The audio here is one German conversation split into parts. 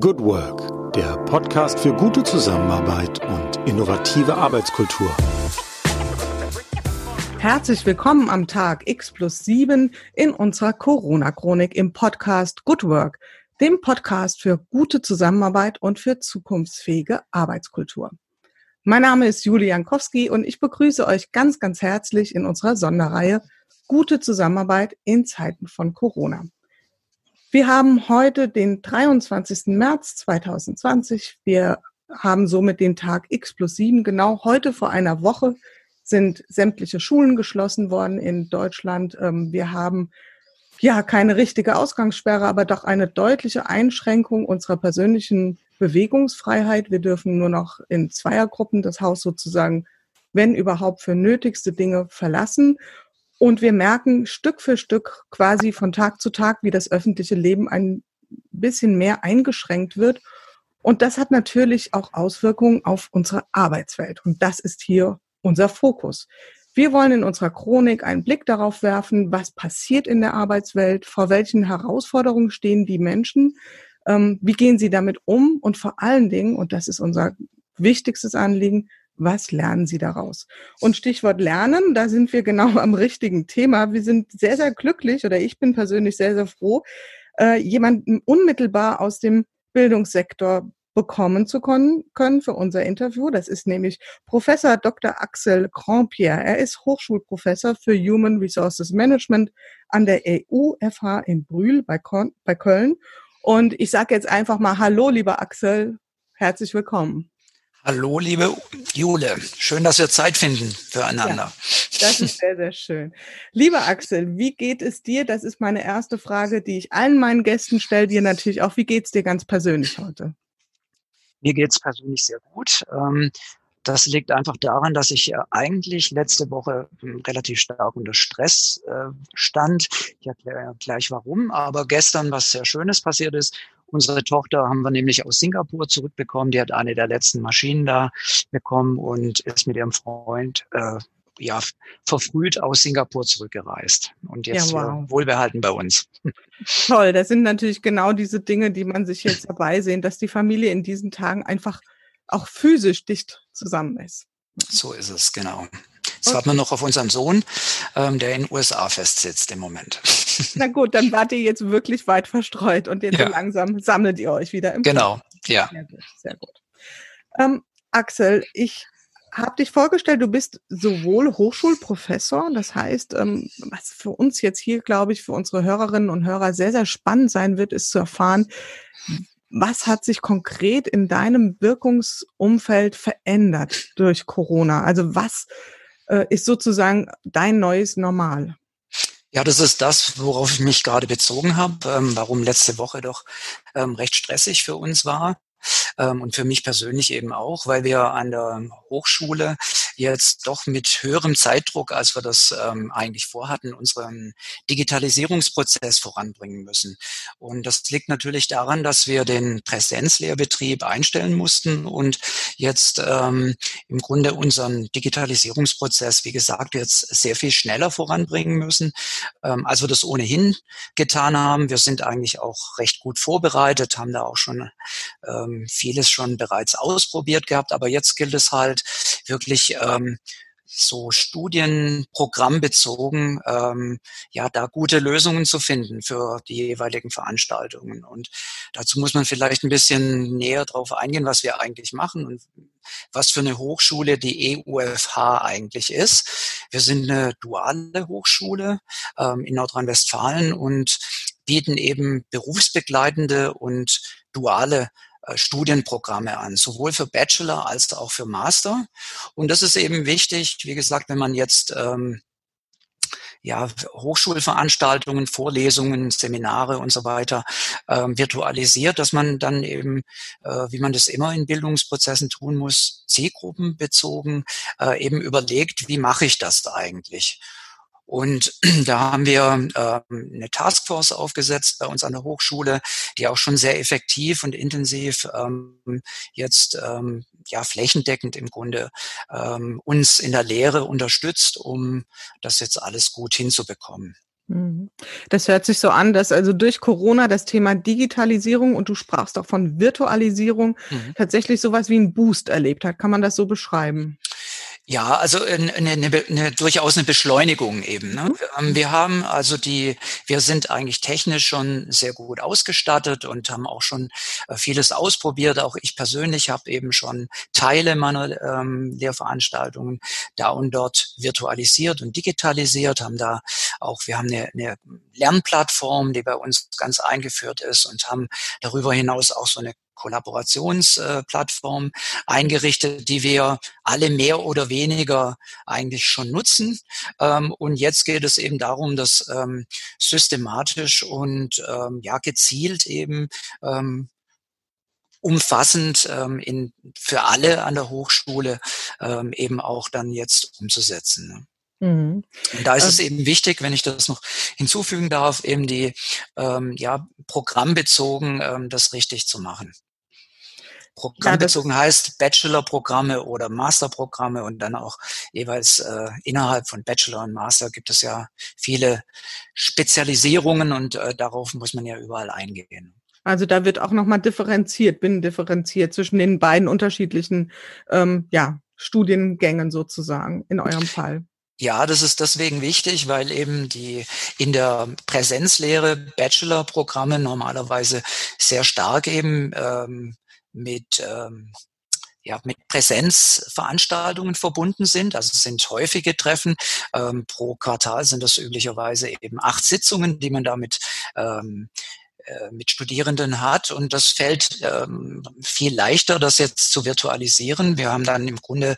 Good Work, der Podcast für gute Zusammenarbeit und innovative Arbeitskultur. Herzlich willkommen am Tag X plus 7 in unserer Corona-Chronik im Podcast Good Work, dem Podcast für gute Zusammenarbeit und für zukunftsfähige Arbeitskultur. Mein Name ist Julia Jankowski und ich begrüße euch ganz, ganz herzlich in unserer Sonderreihe Gute Zusammenarbeit in Zeiten von Corona. Wir haben heute den 23. März 2020. Wir haben somit den Tag X plus 7. Genau heute vor einer Woche sind sämtliche Schulen geschlossen worden in Deutschland. Ähm, wir haben ja keine richtige Ausgangssperre, aber doch eine deutliche Einschränkung unserer persönlichen Bewegungsfreiheit. Wir dürfen nur noch in Zweiergruppen das Haus sozusagen, wenn überhaupt, für nötigste Dinge verlassen. Und wir merken Stück für Stück quasi von Tag zu Tag, wie das öffentliche Leben ein bisschen mehr eingeschränkt wird. Und das hat natürlich auch Auswirkungen auf unsere Arbeitswelt. Und das ist hier unser Fokus. Wir wollen in unserer Chronik einen Blick darauf werfen, was passiert in der Arbeitswelt, vor welchen Herausforderungen stehen die Menschen, ähm, wie gehen sie damit um und vor allen Dingen, und das ist unser wichtigstes Anliegen, was lernen Sie daraus? Und Stichwort Lernen, da sind wir genau am richtigen Thema. Wir sind sehr, sehr glücklich oder ich bin persönlich sehr, sehr froh, äh, jemanden unmittelbar aus dem Bildungssektor bekommen zu können, können für unser Interview. Das ist nämlich Professor Dr. Axel Grandpierre. Er ist Hochschulprofessor für Human Resources Management an der EU-FH in Brühl bei, bei Köln. Und ich sage jetzt einfach mal Hallo, lieber Axel. Herzlich willkommen. Hallo, liebe Jule. Schön, dass wir Zeit finden füreinander. Ja, das ist sehr, sehr schön. Lieber Axel, wie geht es dir? Das ist meine erste Frage, die ich allen meinen Gästen stelle. Dir natürlich auch. Wie geht es dir ganz persönlich heute? Mir geht es persönlich sehr gut. Ähm, das liegt einfach daran, dass ich eigentlich letzte Woche hm, relativ stark unter Stress äh, stand. Ich erkläre gleich warum. Aber gestern was sehr Schönes passiert ist. Unsere Tochter haben wir nämlich aus Singapur zurückbekommen. Die hat eine der letzten Maschinen da bekommen und ist mit ihrem Freund äh, ja, verfrüht aus Singapur zurückgereist und jetzt ja, wow. wohlbehalten bei uns. Toll, das sind natürlich genau diese Dinge, die man sich jetzt dabei sehen, dass die Familie in diesen Tagen einfach auch physisch dicht zusammen ist. So ist es, genau. Jetzt okay. warten wir noch auf unseren Sohn, ähm, der in den USA festsitzt im Moment. Na gut, dann wart ihr jetzt wirklich weit verstreut und jetzt ja. so langsam sammelt ihr euch wieder im Genau, Plan. ja. Sehr gut. Sehr gut. Ähm, Axel, ich habe dich vorgestellt, du bist sowohl Hochschulprofessor, das heißt, ähm, was für uns jetzt hier, glaube ich, für unsere Hörerinnen und Hörer sehr, sehr spannend sein wird, ist zu erfahren, was hat sich konkret in deinem Wirkungsumfeld verändert durch Corona? Also was äh, ist sozusagen dein neues Normal? Ja, das ist das, worauf ich mich gerade bezogen habe, ähm, warum letzte Woche doch ähm, recht stressig für uns war und für mich persönlich eben auch, weil wir an der Hochschule jetzt doch mit höherem Zeitdruck, als wir das ähm, eigentlich vorhatten, unseren Digitalisierungsprozess voranbringen müssen. Und das liegt natürlich daran, dass wir den Präsenzlehrbetrieb einstellen mussten und jetzt ähm, im Grunde unseren Digitalisierungsprozess, wie gesagt, jetzt sehr viel schneller voranbringen müssen, ähm, als wir das ohnehin getan haben. Wir sind eigentlich auch recht gut vorbereitet, haben da auch schon ähm, vieles schon bereits ausprobiert gehabt, aber jetzt gilt es halt wirklich ähm, so studienprogrammbezogen, ähm, ja, da gute Lösungen zu finden für die jeweiligen Veranstaltungen. Und dazu muss man vielleicht ein bisschen näher drauf eingehen, was wir eigentlich machen und was für eine Hochschule die EUFH eigentlich ist. Wir sind eine duale Hochschule ähm, in Nordrhein-Westfalen und bieten eben berufsbegleitende und duale Studienprogramme an, sowohl für Bachelor als auch für Master. Und das ist eben wichtig, wie gesagt, wenn man jetzt ähm, ja, Hochschulveranstaltungen, Vorlesungen, Seminare und so weiter ähm, virtualisiert, dass man dann eben, äh, wie man das immer in Bildungsprozessen tun muss, zielgruppenbezogen äh, eben überlegt, wie mache ich das eigentlich? Und da haben wir äh, eine Taskforce aufgesetzt bei uns an der Hochschule, die auch schon sehr effektiv und intensiv ähm, jetzt ähm, ja flächendeckend im Grunde ähm, uns in der Lehre unterstützt, um das jetzt alles gut hinzubekommen. Mhm. Das hört sich so an, dass also durch Corona das Thema Digitalisierung und du sprachst auch von Virtualisierung mhm. tatsächlich sowas wie ein Boost erlebt hat. Kann man das so beschreiben? Ja, also eine, eine, eine, durchaus eine Beschleunigung eben. Ne? Mhm. Wir haben also die, wir sind eigentlich technisch schon sehr gut ausgestattet und haben auch schon äh, vieles ausprobiert. Auch ich persönlich habe eben schon Teile meiner ähm, Lehrveranstaltungen da und dort virtualisiert und digitalisiert, haben da auch, wir haben eine, eine Lernplattform, die bei uns ganz eingeführt ist und haben darüber hinaus auch so eine Kollaborationsplattform eingerichtet, die wir alle mehr oder weniger eigentlich schon nutzen. Ähm, und jetzt geht es eben darum, das ähm, systematisch und ähm, ja gezielt eben umfassend ähm, in, für alle an der Hochschule ähm, eben auch dann jetzt umzusetzen. Mhm. Und da ist es ähm. eben wichtig, wenn ich das noch hinzufügen darf, eben die ähm, ja programmbezogen ähm, das richtig zu machen. Programmbezogen ja, heißt Bachelor-Programme oder Master-Programme und dann auch jeweils äh, innerhalb von Bachelor und Master gibt es ja viele Spezialisierungen und äh, darauf muss man ja überall eingehen. Also da wird auch nochmal differenziert, binnendifferenziert zwischen den beiden unterschiedlichen ähm, ja, Studiengängen sozusagen in eurem Fall. Ja, das ist deswegen wichtig, weil eben die in der Präsenzlehre Bachelor-Programme normalerweise sehr stark eben ähm, mit ähm, ja, mit Präsenzveranstaltungen verbunden sind. Also es sind häufige Treffen. Ähm, pro Quartal sind das üblicherweise eben acht Sitzungen, die man damit ähm, äh, mit Studierenden hat. Und das fällt ähm, viel leichter, das jetzt zu virtualisieren. Wir haben dann im Grunde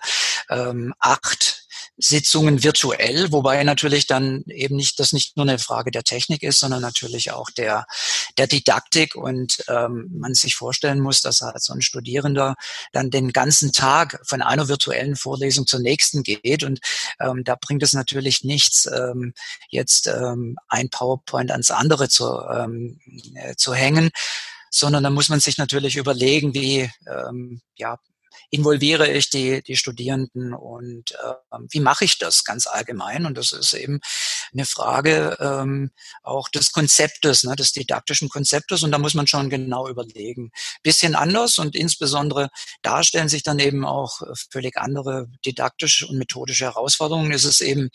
ähm, acht Sitzungen virtuell, wobei natürlich dann eben nicht das nicht nur eine Frage der Technik ist, sondern natürlich auch der der Didaktik. Und ähm, man sich vorstellen muss, dass halt so ein Studierender dann den ganzen Tag von einer virtuellen Vorlesung zur nächsten geht. Und ähm, da bringt es natürlich nichts, ähm, jetzt ähm, ein PowerPoint ans andere zu ähm, äh, zu hängen sondern da muss man sich natürlich überlegen, wie ähm, ja, involviere ich die, die Studierenden und äh, wie mache ich das ganz allgemein? Und das ist eben eine Frage ähm, auch des Konzeptes, ne, des didaktischen Konzeptes. Und da muss man schon genau überlegen. Bisschen anders und insbesondere da stellen sich dann eben auch völlig andere didaktische und methodische Herausforderungen. Ist es eben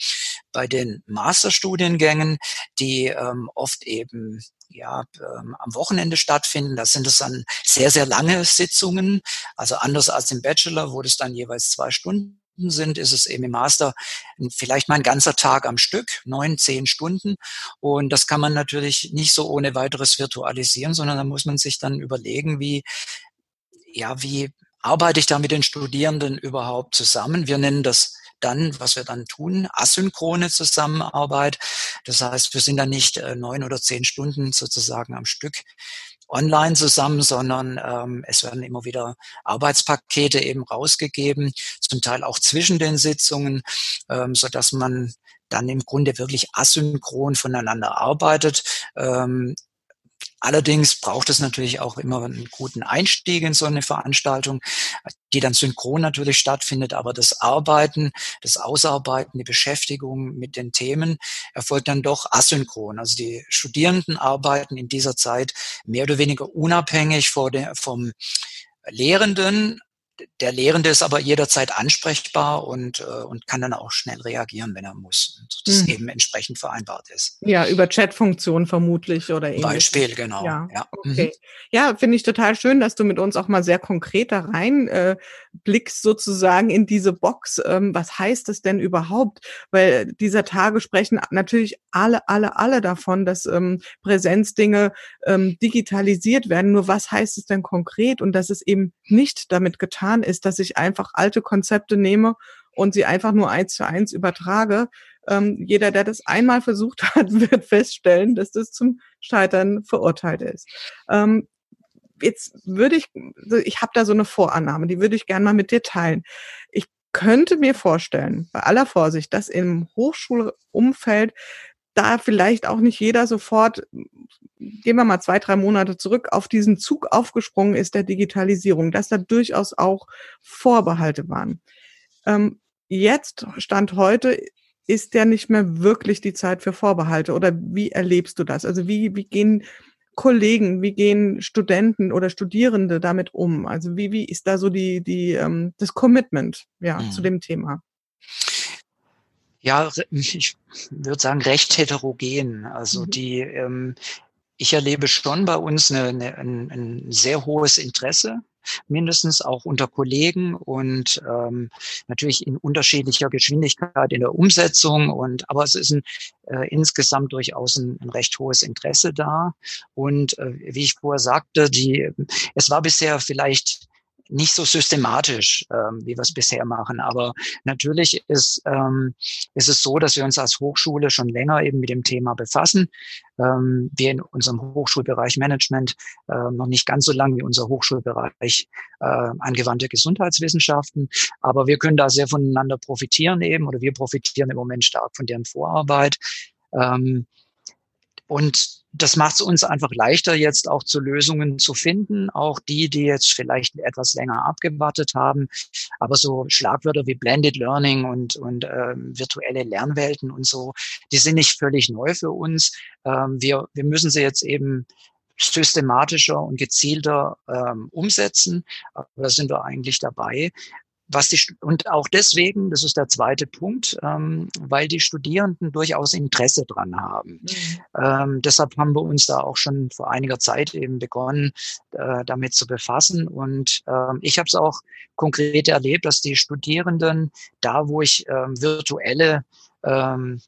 bei den Masterstudiengängen, die ähm, oft eben ja, ähm, am Wochenende stattfinden. Da sind es dann sehr, sehr lange Sitzungen. Also anders als im Bachelor, wo das dann jeweils zwei Stunden sind, ist es eben im Master vielleicht mal ein ganzer Tag am Stück, neun, zehn Stunden. Und das kann man natürlich nicht so ohne weiteres virtualisieren, sondern da muss man sich dann überlegen, wie, ja, wie arbeite ich da mit den Studierenden überhaupt zusammen? Wir nennen das dann, was wir dann tun, asynchrone Zusammenarbeit. Das heißt, wir sind dann nicht äh, neun oder zehn Stunden sozusagen am Stück online zusammen, sondern ähm, es werden immer wieder Arbeitspakete eben rausgegeben, zum Teil auch zwischen den Sitzungen, ähm, so dass man dann im Grunde wirklich asynchron voneinander arbeitet. Ähm, Allerdings braucht es natürlich auch immer einen guten Einstieg in so eine Veranstaltung, die dann synchron natürlich stattfindet, aber das Arbeiten, das Ausarbeiten, die Beschäftigung mit den Themen erfolgt dann doch asynchron. Also die Studierenden arbeiten in dieser Zeit mehr oder weniger unabhängig vom Lehrenden, der Lehrende ist aber jederzeit ansprechbar und, äh, und kann dann auch schnell reagieren, wenn er muss. Und das mhm. eben entsprechend vereinbart ist. Ja, über Chatfunktion vermutlich oder ähnliches. Beispiel, genau. Ja, ja. okay. Mhm. Ja, finde ich total schön, dass du mit uns auch mal sehr konkret da rein äh, blickst sozusagen in diese Box. Ähm, was heißt das denn überhaupt? Weil dieser Tage sprechen natürlich alle, alle, alle davon, dass ähm, Präsenzdinge ähm, digitalisiert werden. Nur was heißt es denn konkret? Und dass es eben nicht damit getan getan ist, dass ich einfach alte Konzepte nehme und sie einfach nur eins zu eins übertrage. Ähm, jeder, der das einmal versucht hat, wird feststellen, dass das zum Scheitern verurteilt ist. Ähm, jetzt würde ich, ich habe da so eine Vorannahme, die würde ich gerne mal mit dir teilen. Ich könnte mir vorstellen, bei aller Vorsicht, dass im Hochschulumfeld da vielleicht auch nicht jeder sofort, gehen wir mal zwei, drei Monate zurück, auf diesen Zug aufgesprungen ist der Digitalisierung, dass da durchaus auch Vorbehalte waren. Ähm, jetzt, Stand heute, ist ja nicht mehr wirklich die Zeit für Vorbehalte oder wie erlebst du das? Also wie, wie gehen Kollegen, wie gehen Studenten oder Studierende damit um? Also wie, wie ist da so die, die, ähm, das Commitment ja, mhm. zu dem Thema? Ja, ich würde sagen, recht heterogen. Also mhm. die, ähm, ich erlebe schon bei uns eine, eine, ein, ein sehr hohes Interesse mindestens auch unter Kollegen und ähm, natürlich in unterschiedlicher Geschwindigkeit in der Umsetzung. Und aber es ist ein, äh, insgesamt durchaus ein, ein, recht hohes Interesse da. Und äh, wie ich vorher sagte, die es war bisher vielleicht nicht so systematisch, ähm, wie wir es bisher machen. Aber natürlich ist, ähm, ist es so, dass wir uns als Hochschule schon länger eben mit dem Thema befassen. Ähm, wir in unserem Hochschulbereich Management äh, noch nicht ganz so lange wie unser Hochschulbereich äh, angewandte Gesundheitswissenschaften. Aber wir können da sehr voneinander profitieren eben oder wir profitieren im Moment stark von deren Vorarbeit. Ähm, und das macht es uns einfach leichter, jetzt auch zu Lösungen zu finden. Auch die, die jetzt vielleicht etwas länger abgewartet haben. Aber so Schlagwörter wie Blended Learning und, und ähm, virtuelle Lernwelten und so, die sind nicht völlig neu für uns. Ähm, wir, wir müssen sie jetzt eben systematischer und gezielter ähm, umsetzen. Aber da sind wir eigentlich dabei was die, und auch deswegen, das ist der zweite Punkt, ähm, weil die Studierenden durchaus Interesse dran haben. Mhm. Ähm, deshalb haben wir uns da auch schon vor einiger Zeit eben begonnen, äh, damit zu befassen. Und ähm, ich habe es auch konkret erlebt, dass die Studierenden da, wo ich ähm, virtuelle ähm,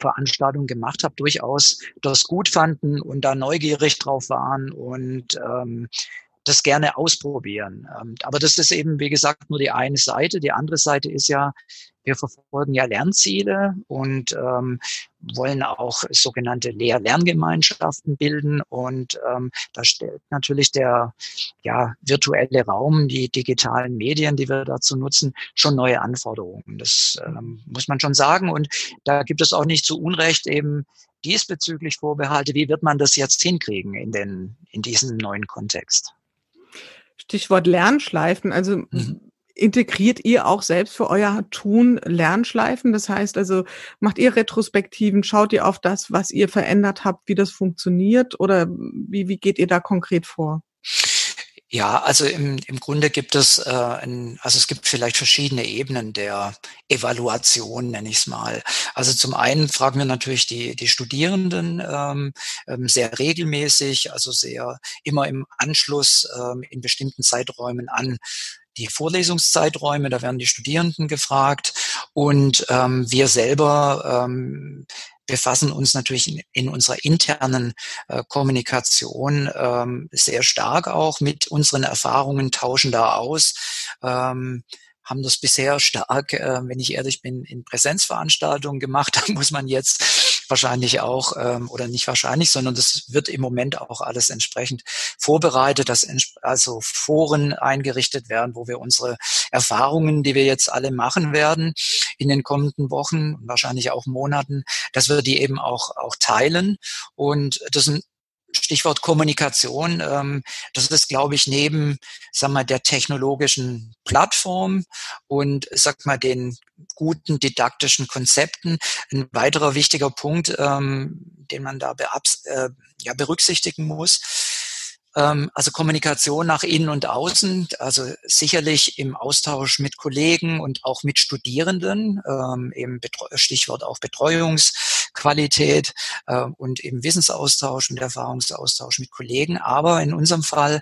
Veranstaltungen gemacht habe, durchaus das gut fanden und da neugierig drauf waren und ähm, das gerne ausprobieren. Ähm, aber das ist eben, wie gesagt, nur die eine Seite. Die andere Seite ist ja, wir verfolgen ja Lernziele und ähm, wollen auch sogenannte Lehr-Lerngemeinschaften bilden. Und ähm, da stellt natürlich der ja, virtuelle Raum, die digitalen Medien, die wir dazu nutzen, schon neue Anforderungen. Das ähm, muss man schon sagen. Und da gibt es auch nicht zu Unrecht eben diesbezüglich Vorbehalte. Wie wird man das jetzt hinkriegen in, den, in diesem neuen Kontext? Stichwort Lernschleifen. Also mhm. integriert ihr auch selbst für euer Tun Lernschleifen? Das heißt also, macht ihr Retrospektiven, schaut ihr auf das, was ihr verändert habt, wie das funktioniert oder wie, wie geht ihr da konkret vor? Ja, also im, im Grunde gibt es, äh, ein, also es gibt vielleicht verschiedene Ebenen der Evaluation, nenne ich es mal. Also zum einen fragen wir natürlich die, die Studierenden ähm, ähm, sehr regelmäßig, also sehr immer im Anschluss ähm, in bestimmten Zeiträumen an die Vorlesungszeiträume, da werden die Studierenden gefragt und ähm, wir selber ähm, befassen uns natürlich in, in unserer internen äh, Kommunikation ähm, sehr stark auch mit unseren Erfahrungen, tauschen da aus. Ähm, haben das bisher stark, äh, wenn ich ehrlich bin, in Präsenzveranstaltungen gemacht. Da muss man jetzt wahrscheinlich auch, ähm, oder nicht wahrscheinlich, sondern das wird im Moment auch alles entsprechend vorbereitet, dass also Foren eingerichtet werden, wo wir unsere Erfahrungen, die wir jetzt alle machen werden in den kommenden Wochen wahrscheinlich auch Monaten, dass wir die eben auch, auch teilen. Und das sind Stichwort Kommunikation, ähm, das ist, glaube ich, neben, sag mal, der technologischen Plattform und, sag mal, den guten didaktischen Konzepten ein weiterer wichtiger Punkt, ähm, den man da äh, ja, berücksichtigen muss also Kommunikation nach innen und außen, also sicherlich im Austausch mit Kollegen und auch mit Studierenden, ähm, eben Stichwort auch Betreuungsqualität äh, und eben Wissensaustausch und Erfahrungsaustausch mit Kollegen. Aber in unserem Fall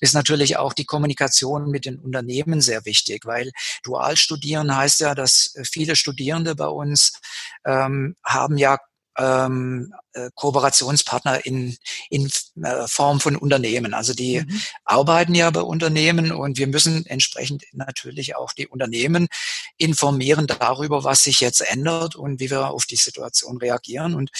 ist natürlich auch die Kommunikation mit den Unternehmen sehr wichtig, weil dual studieren heißt ja, dass viele Studierende bei uns ähm, haben ja ähm, äh, Kooperationspartner in, in äh, Form von Unternehmen. Also die mhm. arbeiten ja bei Unternehmen und wir müssen entsprechend natürlich auch die Unternehmen informieren darüber, was sich jetzt ändert und wie wir auf die Situation reagieren und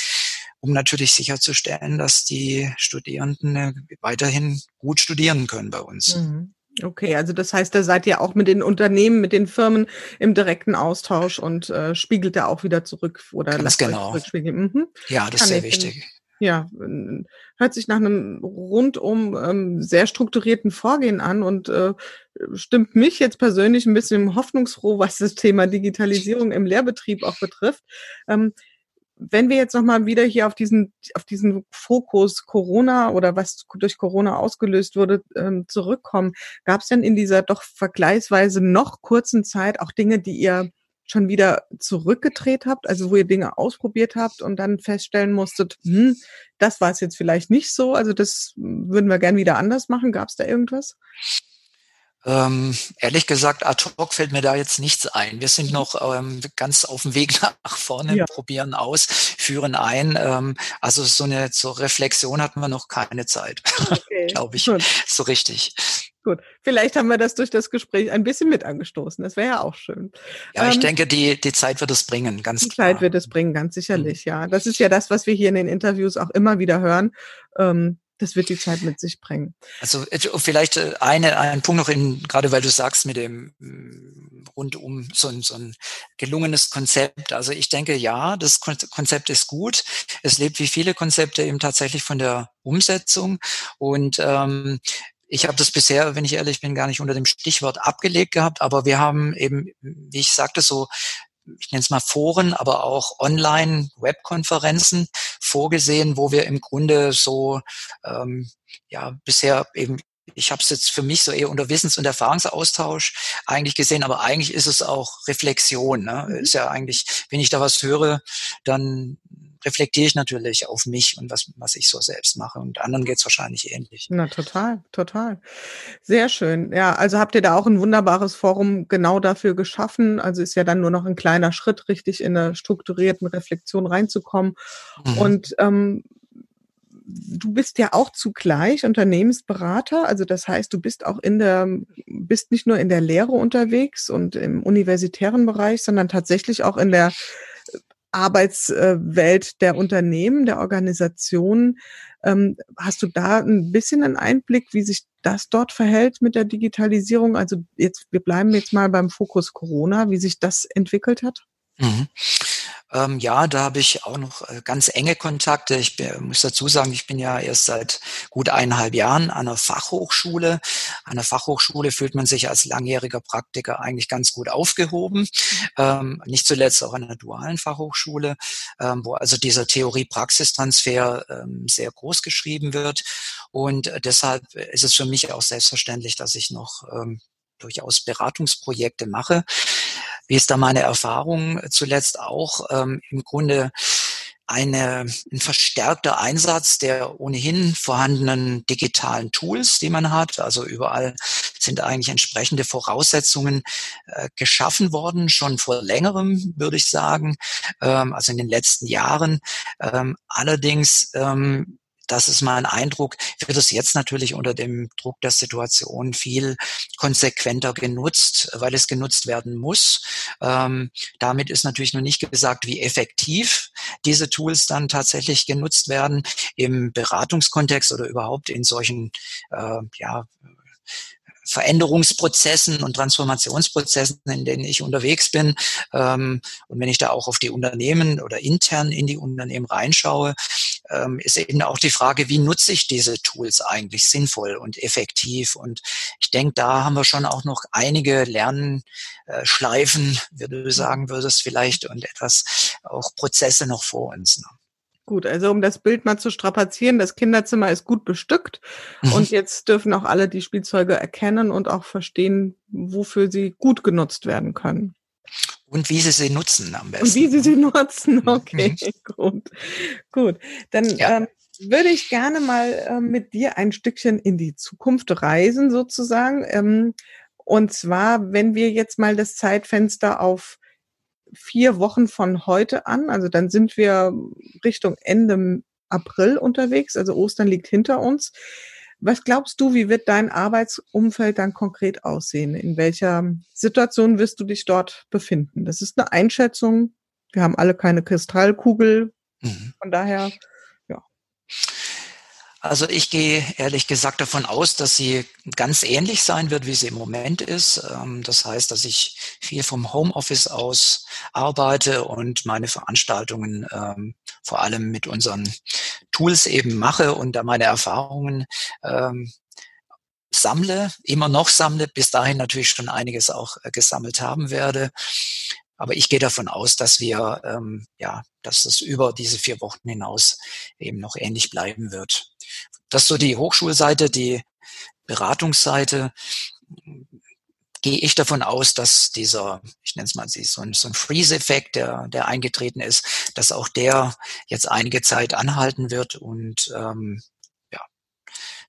um natürlich sicherzustellen, dass die Studierenden äh, weiterhin gut studieren können bei uns. Mhm. Okay, also das heißt, da seid ihr auch mit den Unternehmen, mit den Firmen im direkten Austausch und äh, spiegelt da auch wieder zurück oder Ganz genau. Mhm. Ja, das Kann ist sehr wichtig. Ja, hört sich nach einem rundum ähm, sehr strukturierten Vorgehen an und äh, stimmt mich jetzt persönlich ein bisschen hoffnungsfroh, was das Thema Digitalisierung im Lehrbetrieb auch betrifft. Ähm, wenn wir jetzt nochmal wieder hier auf diesen, auf diesen Fokus Corona oder was durch Corona ausgelöst wurde, ähm, zurückkommen, gab es denn in dieser doch vergleichsweise noch kurzen Zeit auch Dinge, die ihr schon wieder zurückgedreht habt, also wo ihr Dinge ausprobiert habt und dann feststellen musstet, hm, das war es jetzt vielleicht nicht so, also das würden wir gern wieder anders machen. Gab es da irgendwas? Ähm, ehrlich gesagt, ad hoc fällt mir da jetzt nichts ein. Wir sind noch ähm, ganz auf dem Weg nach vorne, ja. probieren aus, führen ein. Ähm, also so eine so Reflexion hatten wir noch keine Zeit, okay. glaube ich, Gut. so richtig. Gut, vielleicht haben wir das durch das Gespräch ein bisschen mit angestoßen. Das wäre ja auch schön. Ja, ich ähm, denke, die, die Zeit wird es bringen, ganz die klar. Die Zeit wird es bringen, ganz sicherlich, mhm. ja. Das ist ja das, was wir hier in den Interviews auch immer wieder hören. Das wird die Zeit mit sich bringen. Also äh, vielleicht äh, eine, ein Punkt noch in, gerade weil du sagst mit dem mm, rundum so ein, so ein gelungenes Konzept. Also ich denke, ja, das Konzept ist gut. Es lebt wie viele Konzepte eben tatsächlich von der Umsetzung. Und ähm, ich habe das bisher, wenn ich ehrlich bin, gar nicht unter dem Stichwort abgelegt gehabt, aber wir haben eben, wie ich sagte, so ich nenne es mal Foren, aber auch Online-Webkonferenzen vorgesehen, wo wir im Grunde so ähm, ja bisher eben ich habe es jetzt für mich so eher unter Wissens- und Erfahrungsaustausch eigentlich gesehen, aber eigentlich ist es auch Reflexion. Ne? Mhm. Ist ja eigentlich, wenn ich da was höre, dann reflektiere ich natürlich auf mich und was, was ich so selbst mache. Und anderen geht es wahrscheinlich ähnlich. Na, total, total. Sehr schön. Ja, also habt ihr da auch ein wunderbares Forum genau dafür geschaffen. Also ist ja dann nur noch ein kleiner Schritt, richtig in eine strukturierten Reflexion reinzukommen. Mhm. Und ähm, du bist ja auch zugleich Unternehmensberater, also das heißt, du bist auch in der, bist nicht nur in der Lehre unterwegs und im universitären Bereich, sondern tatsächlich auch in der Arbeitswelt der Unternehmen, der Organisationen. Ähm, hast du da ein bisschen einen Einblick, wie sich das dort verhält mit der Digitalisierung? Also jetzt, wir bleiben jetzt mal beim Fokus Corona, wie sich das entwickelt hat? Mhm. Ähm, ja, da habe ich auch noch äh, ganz enge Kontakte. Ich bin, muss dazu sagen, ich bin ja erst seit gut eineinhalb Jahren an einer Fachhochschule. An der Fachhochschule fühlt man sich als langjähriger Praktiker eigentlich ganz gut aufgehoben. Ähm, nicht zuletzt auch an einer dualen Fachhochschule, ähm, wo also dieser Theorie-Praxistransfer ähm, sehr groß geschrieben wird. Und äh, deshalb ist es für mich auch selbstverständlich, dass ich noch ähm, durchaus Beratungsprojekte mache. Wie ist da meine Erfahrung zuletzt auch? Ähm, Im Grunde eine, ein verstärkter Einsatz der ohnehin vorhandenen digitalen Tools, die man hat. Also überall sind eigentlich entsprechende Voraussetzungen äh, geschaffen worden, schon vor längerem, würde ich sagen, ähm, also in den letzten Jahren. Ähm, allerdings ähm, das ist mein Eindruck, wird es jetzt natürlich unter dem Druck der Situation viel konsequenter genutzt, weil es genutzt werden muss. Ähm, damit ist natürlich noch nicht gesagt, wie effektiv diese Tools dann tatsächlich genutzt werden im Beratungskontext oder überhaupt in solchen äh, ja, Veränderungsprozessen und Transformationsprozessen, in denen ich unterwegs bin. Ähm, und wenn ich da auch auf die Unternehmen oder intern in die Unternehmen reinschaue, ist eben auch die Frage, wie nutze ich diese Tools eigentlich sinnvoll und effektiv? Und ich denke, da haben wir schon auch noch einige Lernschleifen, wie du sagen würdest, vielleicht und etwas auch Prozesse noch vor uns. Ne? Gut, also um das Bild mal zu strapazieren, das Kinderzimmer ist gut bestückt mhm. und jetzt dürfen auch alle die Spielzeuge erkennen und auch verstehen, wofür sie gut genutzt werden können. Und wie sie sie nutzen am besten. Und wie sie sie nutzen, okay, mhm. gut. Gut, dann ja. ähm, würde ich gerne mal äh, mit dir ein Stückchen in die Zukunft reisen sozusagen. Ähm, und zwar, wenn wir jetzt mal das Zeitfenster auf vier Wochen von heute an. Also dann sind wir Richtung Ende April unterwegs. Also Ostern liegt hinter uns. Was glaubst du, wie wird dein Arbeitsumfeld dann konkret aussehen? In welcher Situation wirst du dich dort befinden? Das ist eine Einschätzung. Wir haben alle keine Kristallkugel. Mhm. Von daher, ja. Also ich gehe ehrlich gesagt davon aus, dass sie ganz ähnlich sein wird, wie sie im Moment ist. Ähm, das heißt, dass ich viel vom Homeoffice aus arbeite und meine Veranstaltungen ähm, vor allem mit unseren Tools eben mache und da meine Erfahrungen ähm, sammle, immer noch sammle, bis dahin natürlich schon einiges auch äh, gesammelt haben werde. Aber ich gehe davon aus, dass wir, ähm, ja, dass es über diese vier Wochen hinaus eben noch ähnlich bleiben wird. Das ist so die Hochschulseite, die Beratungsseite. Gehe ich davon aus, dass dieser, ich nenne es mal so ein, so ein Freeze-Effekt, der, der eingetreten ist, dass auch der jetzt einige Zeit anhalten wird und ähm, ja,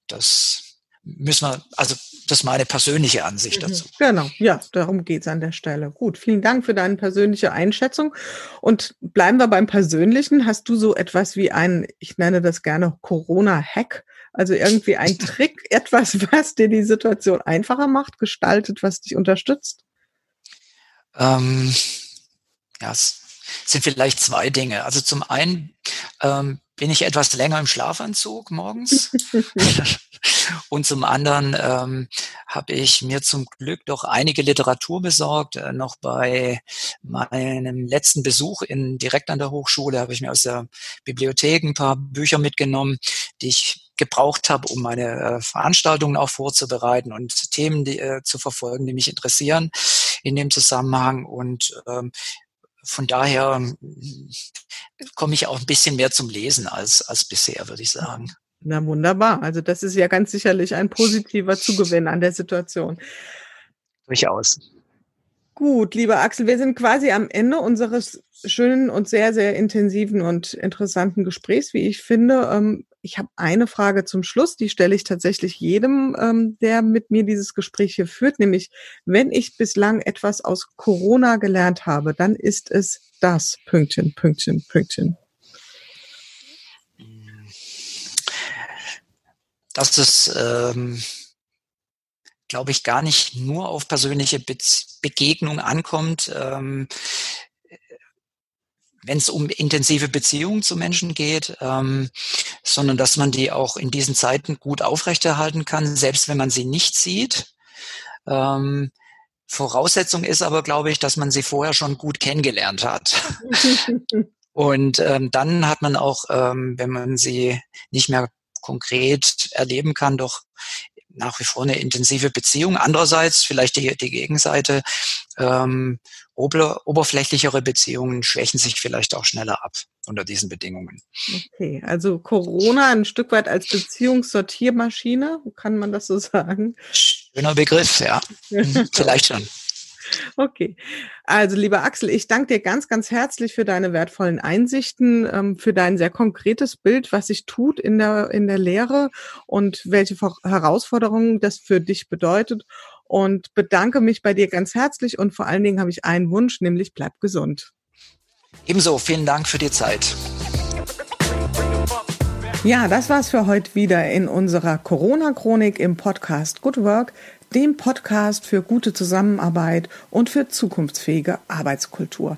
das müssen wir, also das ist meine persönliche Ansicht mhm. dazu. Genau, ja, darum geht's an der Stelle. Gut, vielen Dank für deine persönliche Einschätzung. Und bleiben wir beim Persönlichen. Hast du so etwas wie ein, ich nenne das gerne Corona-Hack, also irgendwie ein Trick, etwas, was dir die Situation einfacher macht, gestaltet, was dich unterstützt? Ähm, ja, es sind vielleicht zwei Dinge. Also zum einen ähm, bin ich etwas länger im Schlafanzug morgens. Und zum anderen ähm, habe ich mir zum Glück doch einige Literatur besorgt. Äh, noch bei meinem letzten Besuch in, direkt an der Hochschule habe ich mir aus der Bibliothek ein paar Bücher mitgenommen, die ich gebraucht habe, um meine äh, Veranstaltungen auch vorzubereiten und Themen die, äh, zu verfolgen, die mich interessieren in dem Zusammenhang. Und ähm, von daher hm, komme ich auch ein bisschen mehr zum Lesen als, als bisher, würde ich sagen. Na wunderbar. Also das ist ja ganz sicherlich ein positiver Zugewinn an der Situation. Durchaus. Gut, lieber Axel, wir sind quasi am Ende unseres schönen und sehr, sehr intensiven und interessanten Gesprächs, wie ich finde. Ich habe eine Frage zum Schluss, die stelle ich tatsächlich jedem, ähm, der mit mir dieses Gespräch hier führt, nämlich wenn ich bislang etwas aus Corona gelernt habe, dann ist es das Pünktchen, Pünktchen, Pünktchen. Dass es, ähm, glaube ich, gar nicht nur auf persönliche Be Begegnung ankommt. Ähm, wenn es um intensive Beziehungen zu Menschen geht, ähm, sondern dass man die auch in diesen Zeiten gut aufrechterhalten kann, selbst wenn man sie nicht sieht. Ähm, Voraussetzung ist aber, glaube ich, dass man sie vorher schon gut kennengelernt hat. Und ähm, dann hat man auch, ähm, wenn man sie nicht mehr konkret erleben kann, doch nach wie vor eine intensive Beziehung. Andererseits vielleicht die, die Gegenseite, ähm, ober, oberflächlichere Beziehungen schwächen sich vielleicht auch schneller ab unter diesen Bedingungen. Okay, also Corona ein Stück weit als Beziehungssortiermaschine, kann man das so sagen? Schöner Begriff, ja. vielleicht schon. Okay. Also, lieber Axel, ich danke dir ganz, ganz herzlich für deine wertvollen Einsichten, ähm, für dein sehr konkretes Bild, was sich tut in der, in der Lehre und welche Herausforderungen das für dich bedeutet. Und bedanke mich bei dir ganz herzlich und vor allen Dingen habe ich einen Wunsch, nämlich bleib gesund. Ebenso, vielen Dank für die Zeit. Ja, das war's für heute wieder in unserer Corona-Chronik im Podcast Good Work dem Podcast für gute Zusammenarbeit und für zukunftsfähige Arbeitskultur.